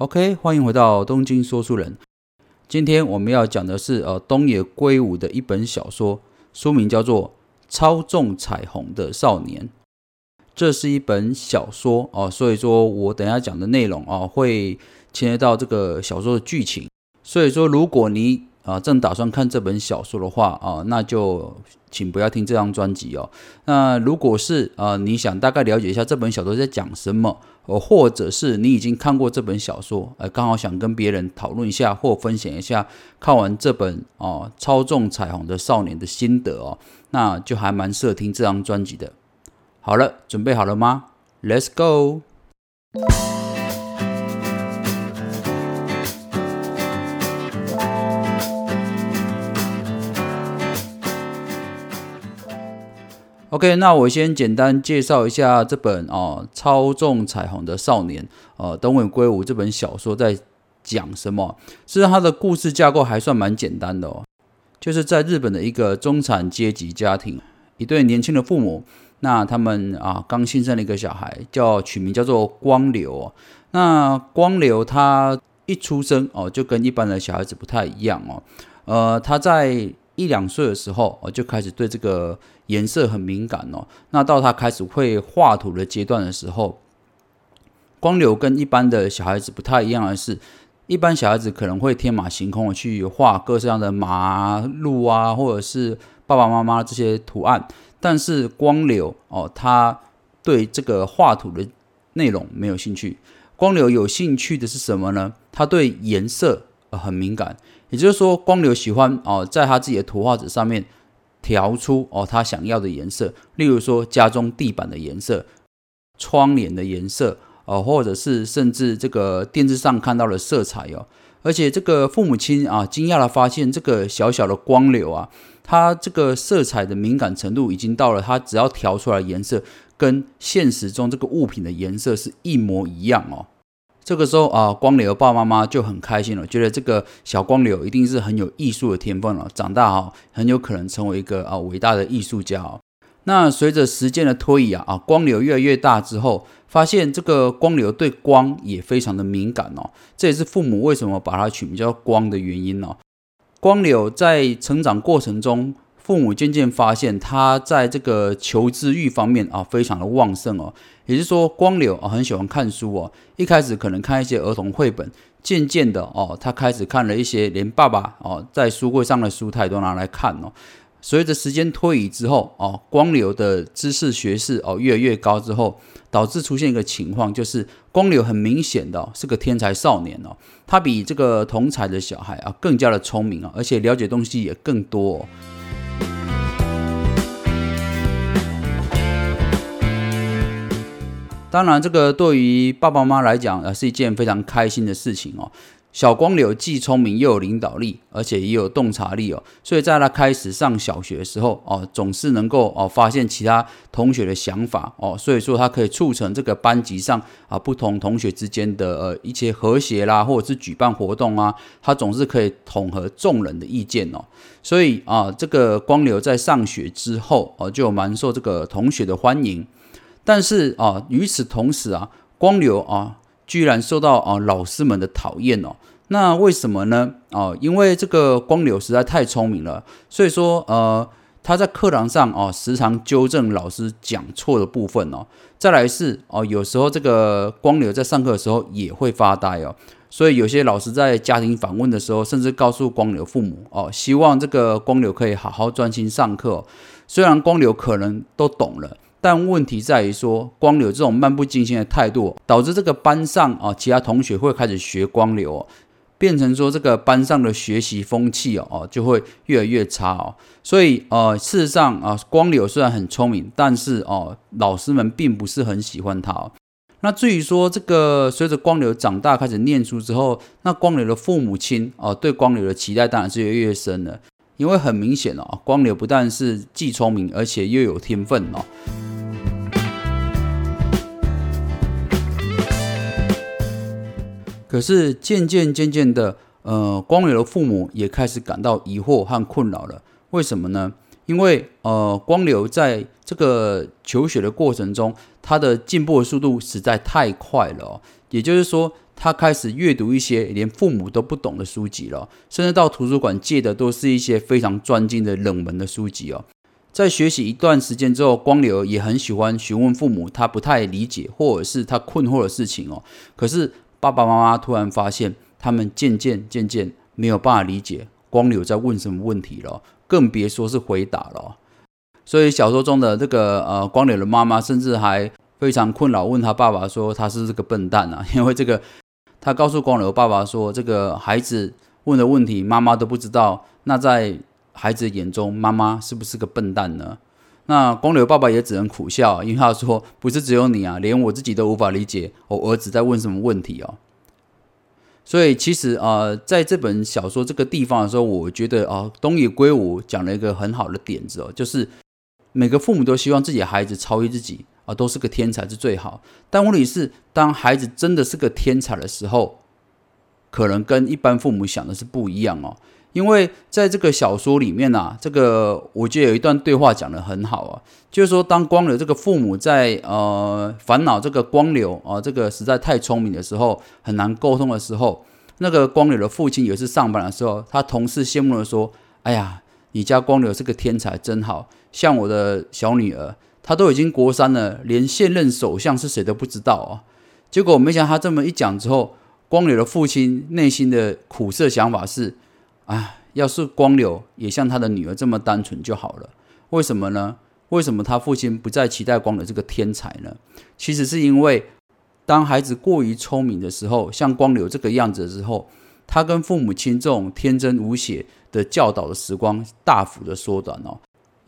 OK，欢迎回到东京说书人。今天我们要讲的是呃东野圭吾的一本小说，书名叫做《操纵彩虹的少年》。这是一本小说哦，所以说我等下讲的内容啊会牵涉到这个小说的剧情。所以说，如果你啊正打算看这本小说的话啊，那就请不要听这张专辑哦。那如果是啊你想大概了解一下这本小说在讲什么？哦，或者是你已经看过这本小说，呃，刚好想跟别人讨论一下或分享一下看完这本哦《操纵彩虹的少年》的心得哦，那就还蛮适合听这张专辑的。好了，准备好了吗？Let's go。OK，那我先简单介绍一下这本哦《操纵彩虹的少年》呃，东尾圭吾这本小说在讲什么？实际上，它的故事架构还算蛮简单的哦，就是在日本的一个中产阶级家庭，一对年轻的父母，那他们啊刚新生了一个小孩，叫取名叫做光流哦。那光流他一出生哦，就跟一般的小孩子不太一样哦，呃，他在一两岁的时候我，就开始对这个。颜色很敏感哦，那到他开始会画图的阶段的时候，光流跟一般的小孩子不太一样的是，一般小孩子可能会天马行空的去画各式各样的马、路啊，或者是爸爸妈妈这些图案，但是光流哦，他对这个画图的内容没有兴趣。光流有兴趣的是什么呢？他对颜色很敏感，也就是说，光流喜欢哦，在他自己的图画纸上面。调出哦他想要的颜色，例如说家中地板的颜色、窗帘的颜色哦，或者是甚至这个电视上看到的色彩哦。而且这个父母亲啊，惊讶的发现这个小小的光流啊，它这个色彩的敏感程度已经到了，它只要调出来颜色跟现实中这个物品的颜色是一模一样哦。这个时候啊，光流爸爸妈妈就很开心了，觉得这个小光流一定是很有艺术的天分了，长大啊很有可能成为一个啊伟大的艺术家哦。那随着时间的推移啊，啊光流越来越大之后，发现这个光流对光也非常的敏感哦，这也是父母为什么把它取名叫光的原因哦。光流在成长过程中。父母渐渐发现，他在这个求知欲方面啊，非常的旺盛哦。也就是说，光流啊，很喜欢看书哦。一开始可能看一些儿童绘本，渐渐的哦，他开始看了一些连爸爸哦在书柜上的书，他也都拿来看哦。随着时间推移之后哦，光流的知识学识哦越来越高之后，导致出现一个情况，就是光流很明显的是个天才少年哦。他比这个同才的小孩啊更加的聪明啊，而且了解东西也更多。当然，这个对于爸爸妈妈来讲，呃，是一件非常开心的事情哦。小光流既聪明又有领导力，而且也有洞察力哦。所以在他开始上小学的时候，哦，总是能够哦发现其他同学的想法哦。所以说，他可以促成这个班级上啊不同同学之间的呃一些和谐啦，或者是举办活动啊，他总是可以统合众人的意见哦。所以啊，这个光流在上学之后哦，就蛮受这个同学的欢迎。但是啊，与此同时啊，光流啊，居然受到啊老师们的讨厌哦。那为什么呢？哦，因为这个光流实在太聪明了，所以说呃，他在课堂上哦，时常纠正老师讲错的部分哦。再来是哦，有时候这个光流在上课的时候也会发呆哦。所以有些老师在家庭访问的时候，甚至告诉光流父母哦，希望这个光流可以好好专心上课。虽然光流可能都懂了。但问题在于说，光流这种漫不经心的态度，导致这个班上啊，其他同学会开始学光流，变成说这个班上的学习风气哦，就会越来越差哦。所以呃，事实上啊，光流虽然很聪明，但是哦，老师们并不是很喜欢他。哦那至于说这个随着光流长大开始念书之后，那光流的父母亲哦，对光流的期待当然是越来越深了。因为很明显哦，光流不但是既聪明，而且又有天分哦。可是渐渐渐渐的，呃，光流的父母也开始感到疑惑和困扰了。为什么呢？因为呃，光流在这个求学的过程中，他的进步的速度实在太快了哦。也就是说，他开始阅读一些连父母都不懂的书籍了，甚至到图书馆借的都是一些非常专精的冷门的书籍哦。在学习一段时间之后，光流也很喜欢询问父母他不太理解或者是他困惑的事情哦。可是爸爸妈妈突然发现，他们渐渐渐渐没有办法理解光流在问什么问题了，更别说是回答了。所以小说中的这个呃光柳的妈妈，甚至还非常困扰，问他爸爸说他是这个笨蛋啊，因为这个他告诉光流爸爸说，这个孩子问的问题妈妈都不知道，那在。孩子眼中，妈妈是不是个笨蛋呢？那光流爸爸也只能苦笑，因为他说：“不是只有你啊，连我自己都无法理解我儿子在问什么问题哦。”所以其实啊，在这本小说这个地方的时候，我觉得啊，东野圭吾讲了一个很好的点子哦，就是每个父母都希望自己的孩子超越自己啊，都是个天才是最好。但问题是，当孩子真的是个天才的时候，可能跟一般父母想的是不一样哦。因为在这个小说里面啊，这个我觉得有一段对话讲得很好啊，就是说当光流这个父母在呃烦恼这个光流啊，这个实在太聪明的时候，很难沟通的时候，那个光流的父亲有一次上班的时候，他同事羡慕的说：“哎呀，你家光流是个天才，真好像我的小女儿，他都已经国三了，连现任首相是谁都不知道啊。”结果没想到他这么一讲之后，光流的父亲内心的苦涩想法是。啊，要是光流也像他的女儿这么单纯就好了。为什么呢？为什么他父亲不再期待光流这个天才呢？其实是因为，当孩子过于聪明的时候，像光流这个样子的时候，他跟父母亲这种天真无邪的教导的时光大幅的缩短哦。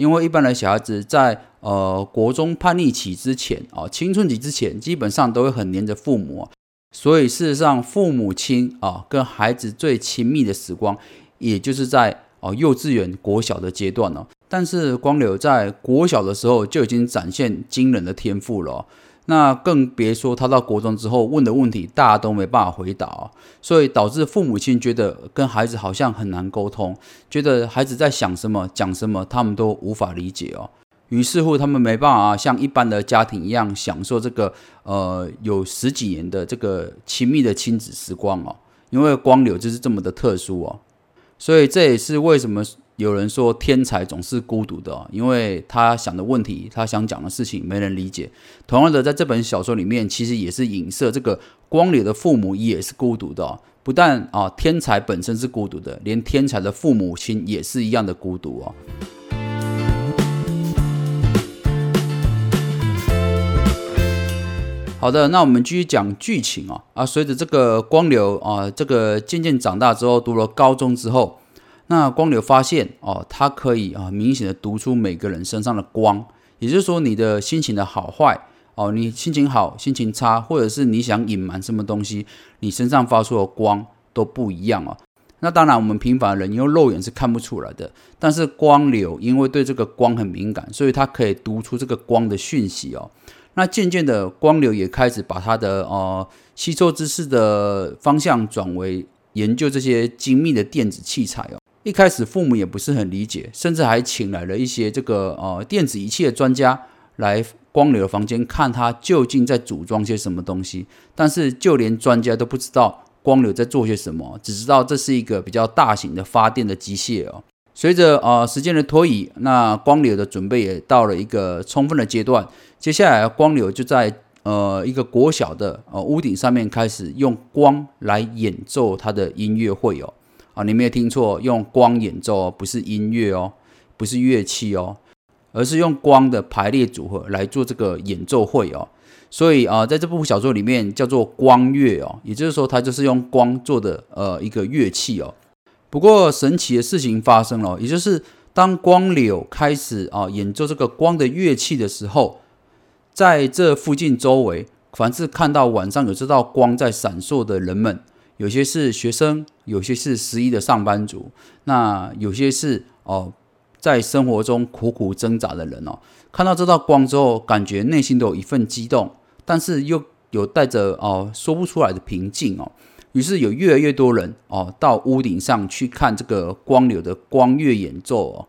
因为一般的小孩子在呃国中叛逆期之前啊，青春期之前，基本上都会很黏着父母，所以事实上，父母亲啊跟孩子最亲密的时光。也就是在哦幼稚园、国小的阶段呢，但是光流在国小的时候就已经展现惊人的天赋了，那更别说他到国中之后问的问题，大家都没办法回答，所以导致父母亲觉得跟孩子好像很难沟通，觉得孩子在想什么、讲什么，他们都无法理解哦。于是乎，他们没办法像一般的家庭一样享受这个呃有十几年的这个亲密的亲子时光哦，因为光流就是这么的特殊哦。所以这也是为什么有人说天才总是孤独的，因为他想的问题，他想讲的事情没人理解。同样的，在这本小说里面，其实也是影射这个光流的父母也是孤独的。不但啊，天才本身是孤独的，连天才的父母亲也是一样的孤独哦。好的，那我们继续讲剧情啊啊！随着这个光流啊，这个渐渐长大之后，读了高中之后，那光流发现哦，它可以啊，明显的读出每个人身上的光，也就是说，你的心情的好坏哦，你心情好、心情差，或者是你想隐瞒什么东西，你身上发出的光都不一样哦。那当然，我们平凡人用肉眼是看不出来的，但是光流因为对这个光很敏感，所以他可以读出这个光的讯息哦。那渐渐的，光流也开始把他的呃吸收知识的方向转为研究这些精密的电子器材哦。一开始父母也不是很理解，甚至还请来了一些这个呃电子仪器的专家来光流的房间看他究竟在组装些什么东西。但是就连专家都不知道光流在做些什么，只知道这是一个比较大型的发电的机械哦。随着呃时间的推移，那光流的准备也到了一个充分的阶段。接下来，光流就在呃一个国小的呃屋顶上面开始用光来演奏他的音乐会哦。啊，你没有听错，用光演奏哦，不是音乐哦，不是乐器哦，而是用光的排列组合来做这个演奏会哦。所以啊，在这部小说里面叫做光乐哦，也就是说，它就是用光做的呃一个乐器哦。不过神奇的事情发生了，也就是当光柳开始啊演奏这个光的乐器的时候，在这附近周围，凡是看到晚上有这道光在闪烁的人们，有些是学生，有些是十一的上班族，那有些是哦在生活中苦苦挣扎的人哦，看到这道光之后，感觉内心都有一份激动，但是又有带着哦说不出来的平静哦。于是有越来越多人哦到屋顶上去看这个光流的光乐演奏哦。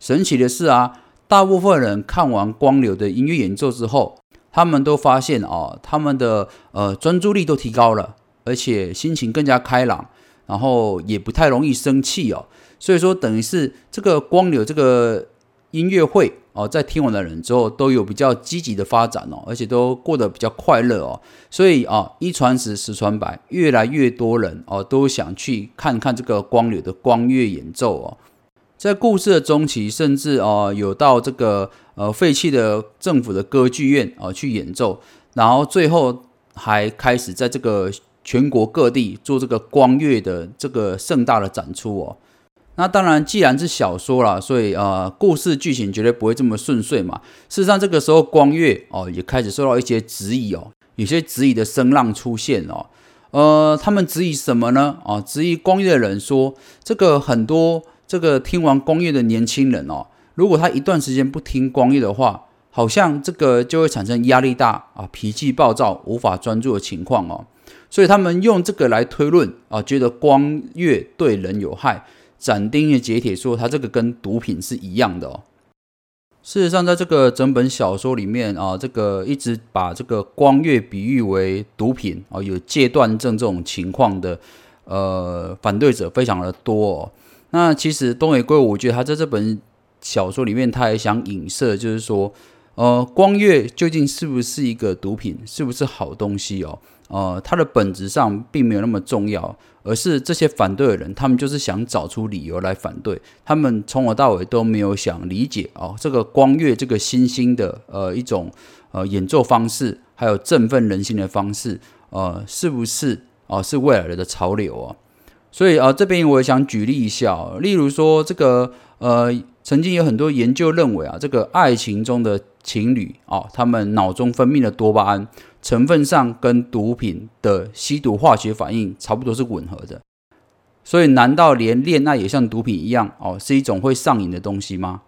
神奇的是啊，大部分人看完光流的音乐演奏之后，他们都发现哦，他们的呃专注力都提高了，而且心情更加开朗，然后也不太容易生气哦。所以说，等于是这个光流这个音乐会哦，在听完的人之后都有比较积极的发展哦，而且都过得比较快乐哦。所以啊，一传十，十传百，越来越多人哦都想去看看这个光流的光乐演奏哦。在故事的中期，甚至哦有到这个呃废弃的政府的歌剧院啊去演奏，然后最后还开始在这个全国各地做这个光月的这个盛大的展出哦。那当然，既然是小说啦，所以呃，故事剧情绝对不会这么顺遂嘛。事实上，这个时候光月哦也开始受到一些质疑哦，有些质疑的声浪出现哦。呃，他们质疑什么呢？啊，质疑光月的人说，这个很多这个听完光月的年轻人哦，如果他一段时间不听光月的话，好像这个就会产生压力大啊、脾气暴躁、无法专注的情况哦。所以他们用这个来推论啊，觉得光月对人有害。斩钉截铁说，他这个跟毒品是一样的哦。事实上，在这个整本小说里面啊，这个一直把这个光月比喻为毒品啊，有戒断症这种情况的呃反对者非常的多哦。那其实东野圭吾，我觉得他在这本小说里面，他也想影射，就是说，呃，光月究竟是不是一个毒品，是不是好东西哦？呃，它的本质上并没有那么重要，而是这些反对的人，他们就是想找出理由来反对。他们从头到尾都没有想理解哦，这个光乐这个新兴的呃一种呃演奏方式，还有振奋人心的方式，呃，是不是哦是未来的潮流啊？所以啊，这边我也想举例一下，例如说这个呃，曾经有很多研究认为啊，这个爱情中的情侣啊，他们脑中分泌的多巴胺。成分上跟毒品的吸毒化学反应差不多是吻合的，所以难道连恋爱也像毒品一样哦，是一种会上瘾的东西吗？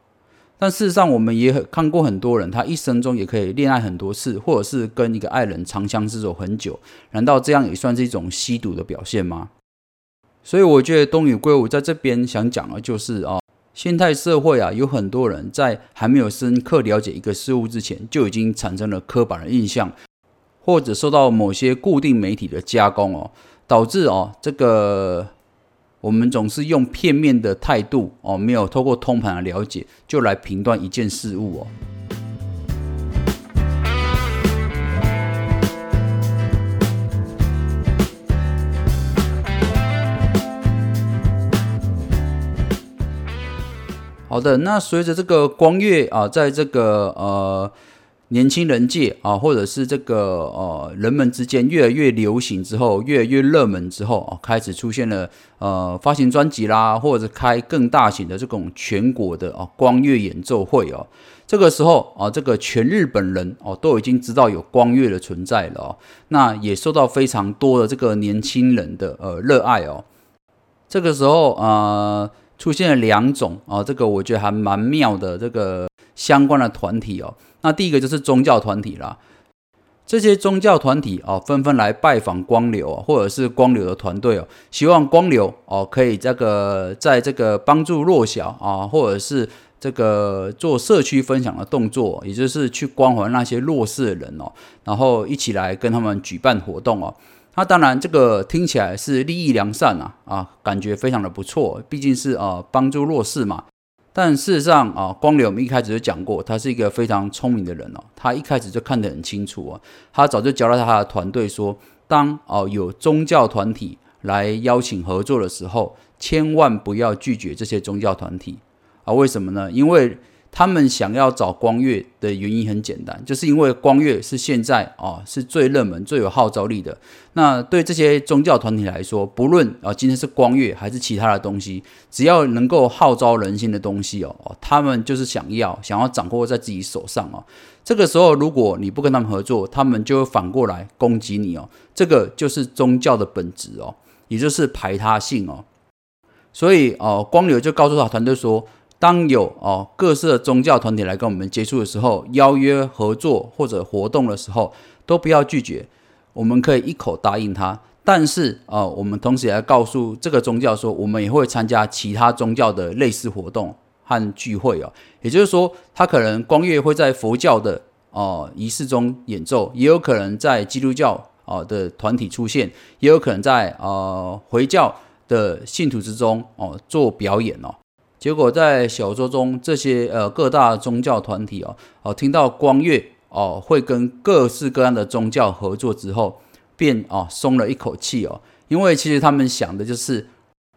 但事实上，我们也看过很多人，他一生中也可以恋爱很多次，或者是跟一个爱人长相厮守很久，难道这样也算是一种吸毒的表现吗？所以我觉得东野圭吾在这边想讲的就是啊，现代社会啊，有很多人在还没有深刻了解一个事物之前，就已经产生了刻板的印象。或者受到某些固定媒体的加工哦，导致哦这个我们总是用片面的态度哦，没有透过通盘的了解就来评断一件事物哦。好的，那随着这个光月啊，在这个呃。年轻人界啊，或者是这个呃人们之间越来越流行之后，越来越热门之后啊，开始出现了呃发行专辑啦，或者开更大型的这种全国的啊光乐演奏会哦。这个时候啊，这个全日本人哦都已经知道有光乐的存在了哦，那也受到非常多的这个年轻人的呃热爱哦。这个时候啊，出现了两种啊，这个我觉得还蛮妙的这个相关的团体哦。那第一个就是宗教团体啦，这些宗教团体哦，纷纷来拜访光流啊，或者是光流的团队哦，希望光流哦可以这个在这个帮助弱小啊，或者是这个做社区分享的动作，也就是去关怀那些弱势的人哦，然后一起来跟他们举办活动哦。那当然这个听起来是利益良善啊，啊，感觉非常的不错，毕竟是呃帮助弱势嘛。但事实上啊，光流我们一开始就讲过，他是一个非常聪明的人哦。他一开始就看得很清楚哦，他早就交代他的团队说，当哦有宗教团体来邀请合作的时候，千万不要拒绝这些宗教团体啊。为什么呢？因为他们想要找光月的原因很简单，就是因为光月是现在啊是最热门、最有号召力的。那对这些宗教团体来说，不论啊今天是光月还是其他的东西，只要能够号召人心的东西哦，他们就是想要想要掌握在自己手上哦。这个时候，如果你不跟他们合作，他们就会反过来攻击你哦。这个就是宗教的本质哦，也就是排他性哦。所以哦，光流就告诉他团队说。当有哦各色宗教团体来跟我们接触的时候，邀约合作或者活动的时候，都不要拒绝。我们可以一口答应他，但是啊，我们同时也要告诉这个宗教说，我们也会参加其他宗教的类似活动和聚会哦。也就是说，他可能光月会在佛教的哦仪式中演奏，也有可能在基督教哦的团体出现，也有可能在呃回教的信徒之中哦做表演哦。结果在小说中，这些呃各大宗教团体哦哦听到光月哦会跟各式各样的宗教合作之后，便哦松了一口气哦，因为其实他们想的就是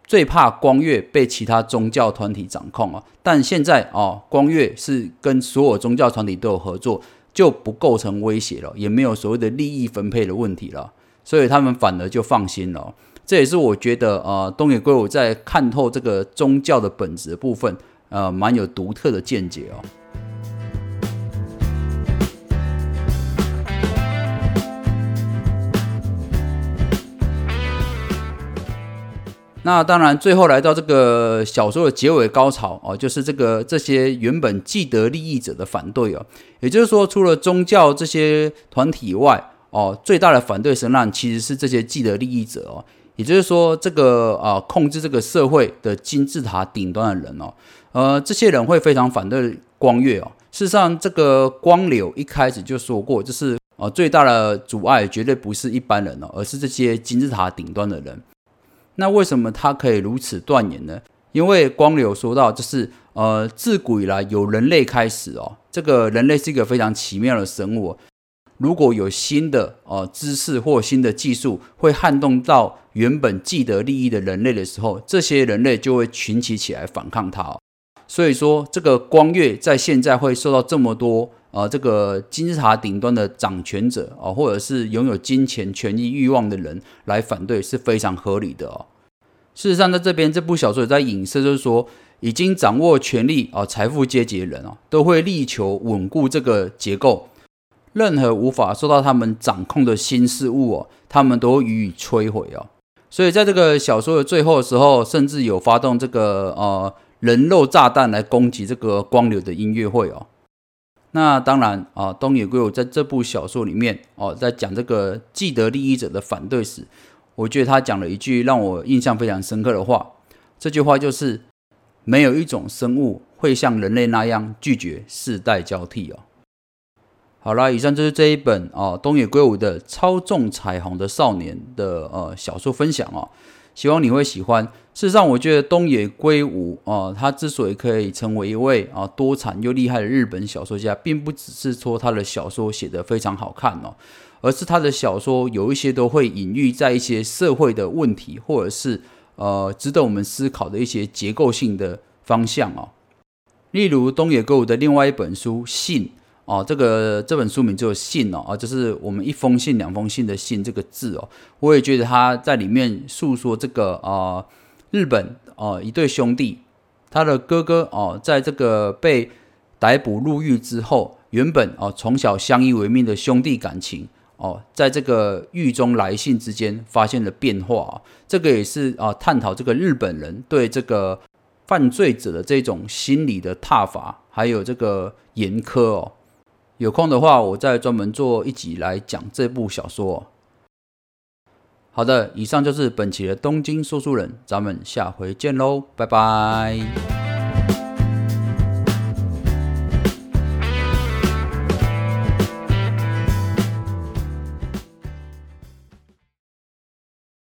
最怕光月被其他宗教团体掌控啊。但现在哦光月是跟所有宗教团体都有合作，就不构成威胁了，也没有所谓的利益分配的问题了，所以他们反而就放心了。这也是我觉得，呃，东野圭吾在看透这个宗教的本质的部分，呃，蛮有独特的见解哦。那当然，最后来到这个小说的结尾高潮哦，就是这个这些原本既得利益者的反对哦，也就是说，除了宗教这些团体以外哦，最大的反对声浪其实是这些既得利益者哦。也就是说，这个啊，控制这个社会的金字塔顶端的人哦，呃，这些人会非常反对光月哦。事实上，这个光流一开始就说过，就是呃，最大的阻碍绝对不是一般人哦，而是这些金字塔顶端的人。那为什么他可以如此断言呢？因为光流说到，就是呃，自古以来有人类开始哦，这个人类是一个非常奇妙的生物。如果有新的呃知识或新的技术会撼动到原本既得利益的人类的时候，这些人类就会群起起来反抗它。所以说，这个光月在现在会受到这么多呃这个金字塔顶端的掌权者啊，或者是拥有金钱、权益、欲望的人来反对，是非常合理的哦。事实上，在这边这部小说也在影射，就是说，已经掌握权力啊、财富阶级的人哦，都会力求稳固这个结构。任何无法受到他们掌控的新事物哦，他们都予以摧毁哦。所以在这个小说的最后的时候，甚至有发动这个呃人肉炸弹来攻击这个光流的音乐会哦。那当然啊，东野圭吾在这部小说里面哦，在讲这个既得利益者的反对时，我觉得他讲了一句让我印象非常深刻的话。这句话就是：没有一种生物会像人类那样拒绝世代交替哦。好啦，以上就是这一本啊东野圭吾的《操纵彩虹的少年》的呃小说分享哦，希望你会喜欢。事实上，我觉得东野圭吾啊，他之所以可以成为一位啊多产又厉害的日本小说家，并不只是说他的小说写得非常好看哦，而是他的小说有一些都会隐喻在一些社会的问题，或者是呃值得我们思考的一些结构性的方向哦。例如东野圭吾的另外一本书《信》。哦，这个这本书名就有信哦，啊，就是我们一封信、两封信的信这个字哦，我也觉得他在里面诉说这个啊，日本哦一对兄弟，他的哥哥哦，在这个被逮捕入狱之后，原本哦从小相依为命的兄弟感情哦，在这个狱中来信之间发现了变化，这个也是啊探讨这个日本人对这个犯罪者的这种心理的挞伐，还有这个严苛哦。有空的话，我再专门做一集来讲这部小说。好的，以上就是本期的东京说书人，咱们下回见喽，拜拜。